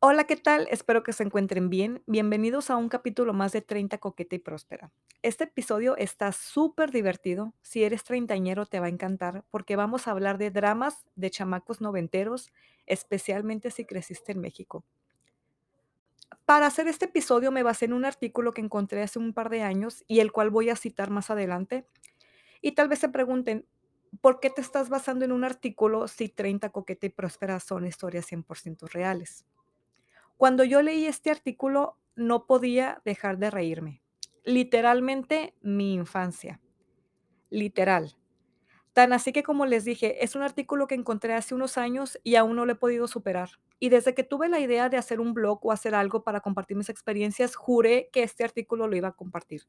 Hola, ¿qué tal? Espero que se encuentren bien. Bienvenidos a un capítulo más de 30 Coqueta y Próspera. Este episodio está súper divertido. Si eres treintañero te va a encantar porque vamos a hablar de dramas de chamacos noventeros, especialmente si creciste en México. Para hacer este episodio me basé en un artículo que encontré hace un par de años y el cual voy a citar más adelante. Y tal vez se pregunten, ¿por qué te estás basando en un artículo si 30 Coqueta y Próspera son historias 100% reales? Cuando yo leí este artículo, no podía dejar de reírme. Literalmente mi infancia. Literal. Tan así que como les dije, es un artículo que encontré hace unos años y aún no lo he podido superar. Y desde que tuve la idea de hacer un blog o hacer algo para compartir mis experiencias, juré que este artículo lo iba a compartir.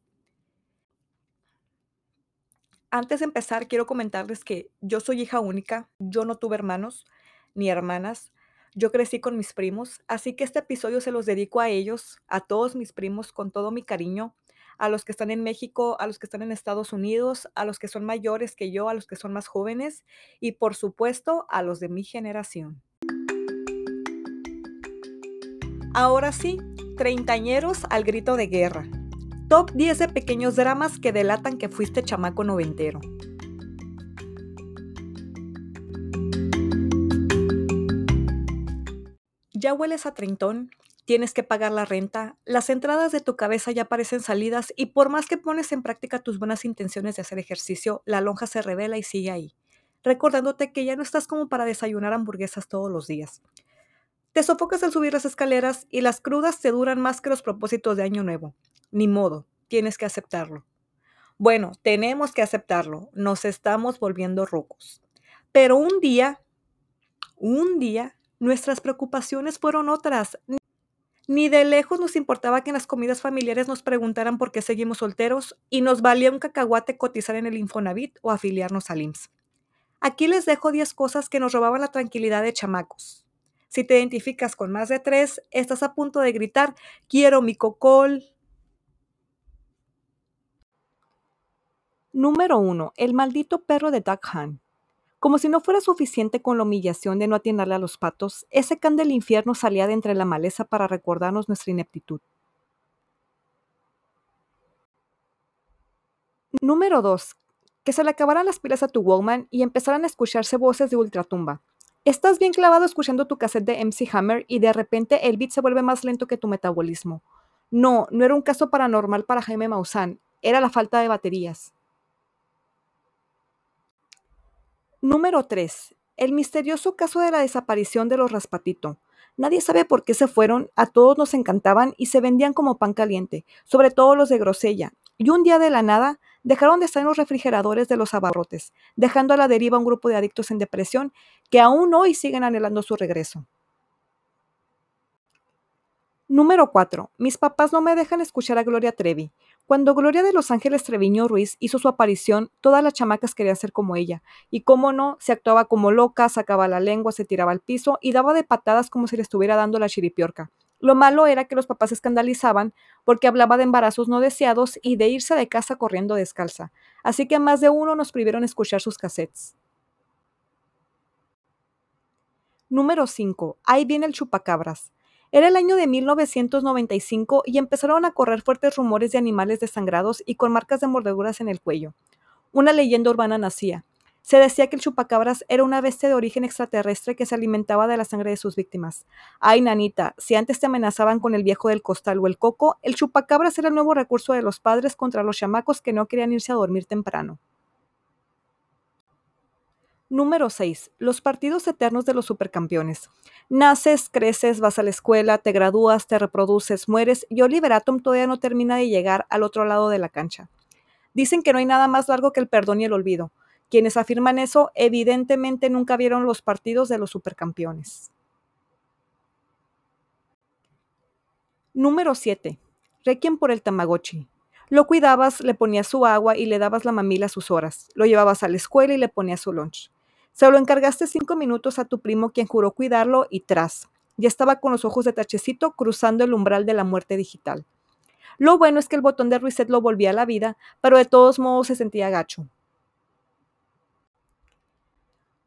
Antes de empezar, quiero comentarles que yo soy hija única, yo no tuve hermanos ni hermanas, yo crecí con mis primos, así que este episodio se los dedico a ellos, a todos mis primos, con todo mi cariño, a los que están en México, a los que están en Estados Unidos, a los que son mayores que yo, a los que son más jóvenes y por supuesto a los de mi generación. Ahora sí, treintañeros al grito de guerra. Top 10 de pequeños dramas que delatan que fuiste chamaco noventero. Hueles a treintón, tienes que pagar la renta, las entradas de tu cabeza ya parecen salidas y por más que pones en práctica tus buenas intenciones de hacer ejercicio, la lonja se revela y sigue ahí, recordándote que ya no estás como para desayunar hamburguesas todos los días. Te sofocas al subir las escaleras y las crudas te duran más que los propósitos de Año Nuevo. Ni modo, tienes que aceptarlo. Bueno, tenemos que aceptarlo, nos estamos volviendo rucos. Pero un día, un día, Nuestras preocupaciones fueron otras. Ni de lejos nos importaba que en las comidas familiares nos preguntaran por qué seguimos solteros y nos valía un cacahuate cotizar en el Infonavit o afiliarnos al IMSS. Aquí les dejo 10 cosas que nos robaban la tranquilidad de chamacos. Si te identificas con más de tres, estás a punto de gritar, quiero mi cocol. Número 1. El maldito perro de Duck Hunt. Como si no fuera suficiente con la humillación de no atinarle a los patos, ese can del infierno salía de entre la maleza para recordarnos nuestra ineptitud. Número 2. Que se le acabaran las pilas a tu Walkman y empezaran a escucharse voces de ultratumba. Estás bien clavado escuchando tu cassette de MC Hammer y de repente el beat se vuelve más lento que tu metabolismo. No, no era un caso paranormal para Jaime Maussan, era la falta de baterías. Número 3. El misterioso caso de la desaparición de los Raspatito. Nadie sabe por qué se fueron, a todos nos encantaban y se vendían como pan caliente, sobre todo los de grosella. Y un día de la nada dejaron de estar en los refrigeradores de los abarrotes, dejando a la deriva un grupo de adictos en depresión que aún hoy siguen anhelando su regreso. Número 4. Mis papás no me dejan escuchar a Gloria Trevi. Cuando Gloria de Los Ángeles Treviño Ruiz hizo su aparición, todas las chamacas querían ser como ella. Y cómo no, se actuaba como loca, sacaba la lengua, se tiraba al piso y daba de patadas como si le estuviera dando la chiripiorca. Lo malo era que los papás se escandalizaban porque hablaba de embarazos no deseados y de irse de casa corriendo descalza. Así que más de uno nos prohibieron escuchar sus cassettes. Número 5. Ahí viene el chupacabras. Era el año de 1995 y empezaron a correr fuertes rumores de animales desangrados y con marcas de mordeduras en el cuello. Una leyenda urbana nacía. Se decía que el chupacabras era una bestia de origen extraterrestre que se alimentaba de la sangre de sus víctimas. Ay, nanita, si antes te amenazaban con el viejo del costal o el coco, el chupacabras era el nuevo recurso de los padres contra los chamacos que no querían irse a dormir temprano. Número 6. Los partidos eternos de los supercampeones. Naces, creces, vas a la escuela, te gradúas, te reproduces, mueres y Oliver Atom todavía no termina de llegar al otro lado de la cancha. Dicen que no hay nada más largo que el perdón y el olvido. Quienes afirman eso evidentemente nunca vieron los partidos de los supercampeones. Número 7. Requiem por el Tamagotchi. Lo cuidabas, le ponías su agua y le dabas la mamila a sus horas. Lo llevabas a la escuela y le ponías su lunch. Se lo encargaste cinco minutos a tu primo quien juró cuidarlo y tras. Ya estaba con los ojos de tachecito cruzando el umbral de la muerte digital. Lo bueno es que el botón de reset lo volvía a la vida, pero de todos modos se sentía gacho.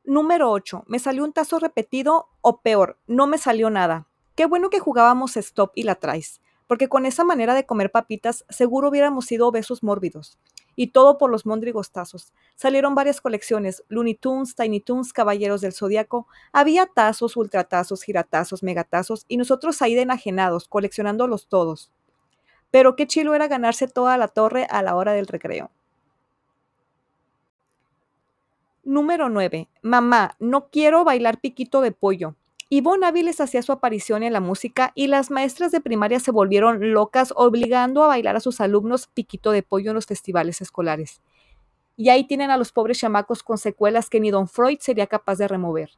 Número 8. Me salió un tazo repetido o peor, no me salió nada. Qué bueno que jugábamos stop y la traes, porque con esa manera de comer papitas seguro hubiéramos sido obesos mórbidos. Y todo por los móndrigos tazos. Salieron varias colecciones, Looney Tunes, Tiny Tunes, Caballeros del Zodiaco. Había tazos, ultratazos, giratazos, megatazos, y nosotros ahí de enajenados, coleccionándolos todos. Pero qué chilo era ganarse toda la torre a la hora del recreo. Número 9. Mamá, no quiero bailar piquito de pollo. Ivonne Áviles hacía su aparición en la música y las maestras de primaria se volvieron locas obligando a bailar a sus alumnos piquito de pollo en los festivales escolares. Y ahí tienen a los pobres chamacos con secuelas que ni Don Freud sería capaz de remover.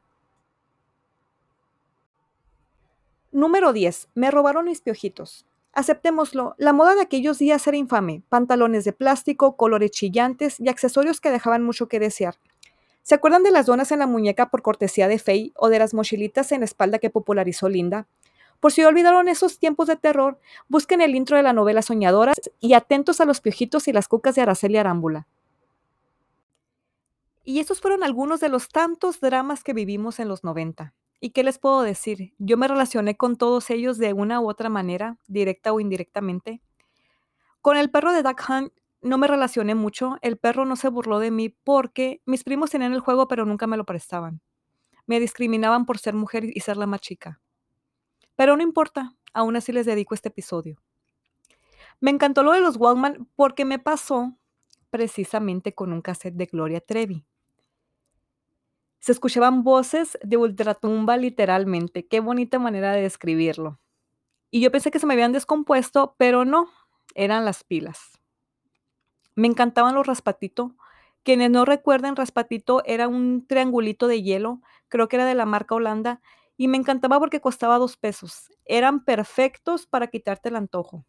Número 10. Me robaron mis piojitos. Aceptémoslo, la moda de aquellos días era infame. Pantalones de plástico, colores chillantes y accesorios que dejaban mucho que desear. ¿Se acuerdan de las donas en la muñeca por cortesía de Faye o de las mochilitas en la espalda que popularizó Linda? Por si olvidaron esos tiempos de terror, busquen el intro de la novela Soñadoras y atentos a los piojitos y las cucas de Araceli Arámbula. Y estos fueron algunos de los tantos dramas que vivimos en los 90. ¿Y qué les puedo decir? Yo me relacioné con todos ellos de una u otra manera, directa o indirectamente. Con el perro de Duck Hunt no me relacioné mucho, el perro no se burló de mí porque mis primos tenían el juego pero nunca me lo prestaban. Me discriminaban por ser mujer y ser la más chica. Pero no importa, aún así les dedico este episodio. Me encantó lo de los Walkman porque me pasó precisamente con un cassette de Gloria Trevi. Se escuchaban voces de ultratumba literalmente. Qué bonita manera de describirlo. Y yo pensé que se me habían descompuesto, pero no, eran las pilas. Me encantaban los raspatito. Quienes no recuerden, raspatito era un triangulito de hielo, creo que era de la marca Holanda, y me encantaba porque costaba dos pesos. Eran perfectos para quitarte el antojo.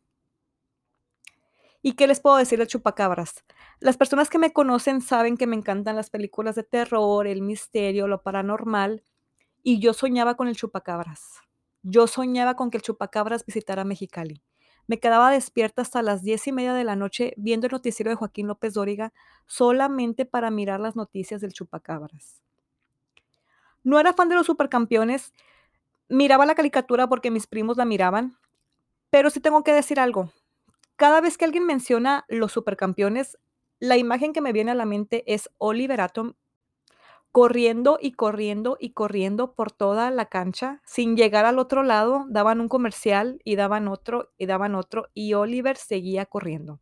¿Y qué les puedo decir de chupacabras? Las personas que me conocen saben que me encantan las películas de terror, el misterio, lo paranormal, y yo soñaba con el chupacabras. Yo soñaba con que el chupacabras visitara Mexicali. Me quedaba despierta hasta las diez y media de la noche viendo el noticiero de Joaquín López Dóriga solamente para mirar las noticias del chupacabras. No era fan de los supercampeones, miraba la caricatura porque mis primos la miraban, pero sí tengo que decir algo. Cada vez que alguien menciona los supercampeones, la imagen que me viene a la mente es Oliver Atom corriendo y corriendo y corriendo por toda la cancha. Sin llegar al otro lado, daban un comercial y daban otro y daban otro y Oliver seguía corriendo.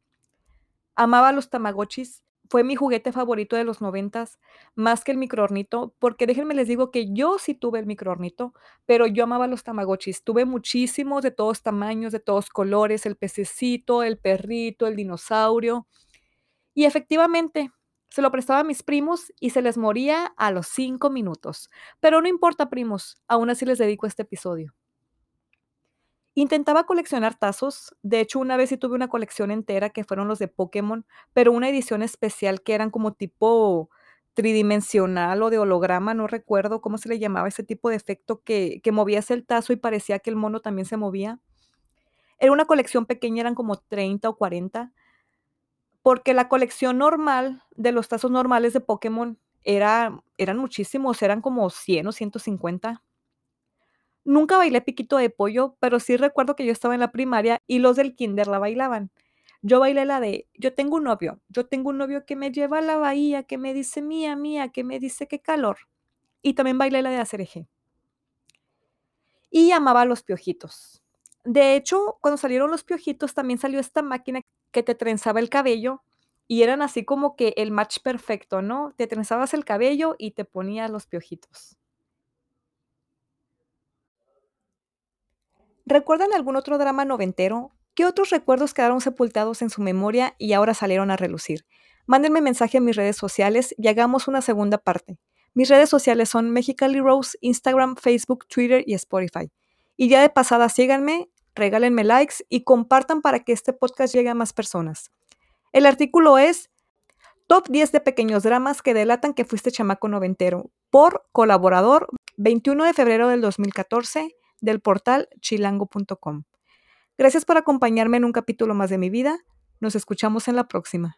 Amaba los tamagotchis. Fue mi juguete favorito de los noventas, más que el microornito, porque déjenme les digo que yo sí tuve el microornito, pero yo amaba los tamagotchis. Tuve muchísimos de todos tamaños, de todos colores, el pececito, el perrito, el dinosaurio. Y efectivamente, se lo prestaba a mis primos y se les moría a los cinco minutos. Pero no importa, primos, aún así les dedico este episodio. Intentaba coleccionar tazos. De hecho, una vez sí tuve una colección entera que fueron los de Pokémon, pero una edición especial que eran como tipo tridimensional o de holograma, no recuerdo cómo se le llamaba ese tipo de efecto que, que movías el tazo y parecía que el mono también se movía. Era una colección pequeña, eran como 30 o 40, porque la colección normal de los tazos normales de Pokémon era, eran muchísimos, eran como 100 o 150. Nunca bailé piquito de pollo, pero sí recuerdo que yo estaba en la primaria y los del kinder la bailaban. Yo bailé la de, yo tengo un novio, yo tengo un novio que me lleva a la bahía, que me dice mía, mía, que me dice qué calor. Y también bailé la de hacer eje. Y amaba los piojitos. De hecho, cuando salieron los piojitos, también salió esta máquina que te trenzaba el cabello y eran así como que el match perfecto, ¿no? Te trenzabas el cabello y te ponías los piojitos. ¿Recuerdan algún otro drama noventero? ¿Qué otros recuerdos quedaron sepultados en su memoria y ahora salieron a relucir? Mándenme mensaje en mis redes sociales y hagamos una segunda parte. Mis redes sociales son Mexicali Rose, Instagram, Facebook, Twitter y Spotify. Y ya de pasada síganme regálenme likes y compartan para que este podcast llegue a más personas. El artículo es Top 10 de pequeños dramas que delatan que fuiste chamaco noventero por colaborador 21 de febrero del 2014 del portal chilango.com. Gracias por acompañarme en un capítulo más de mi vida. Nos escuchamos en la próxima.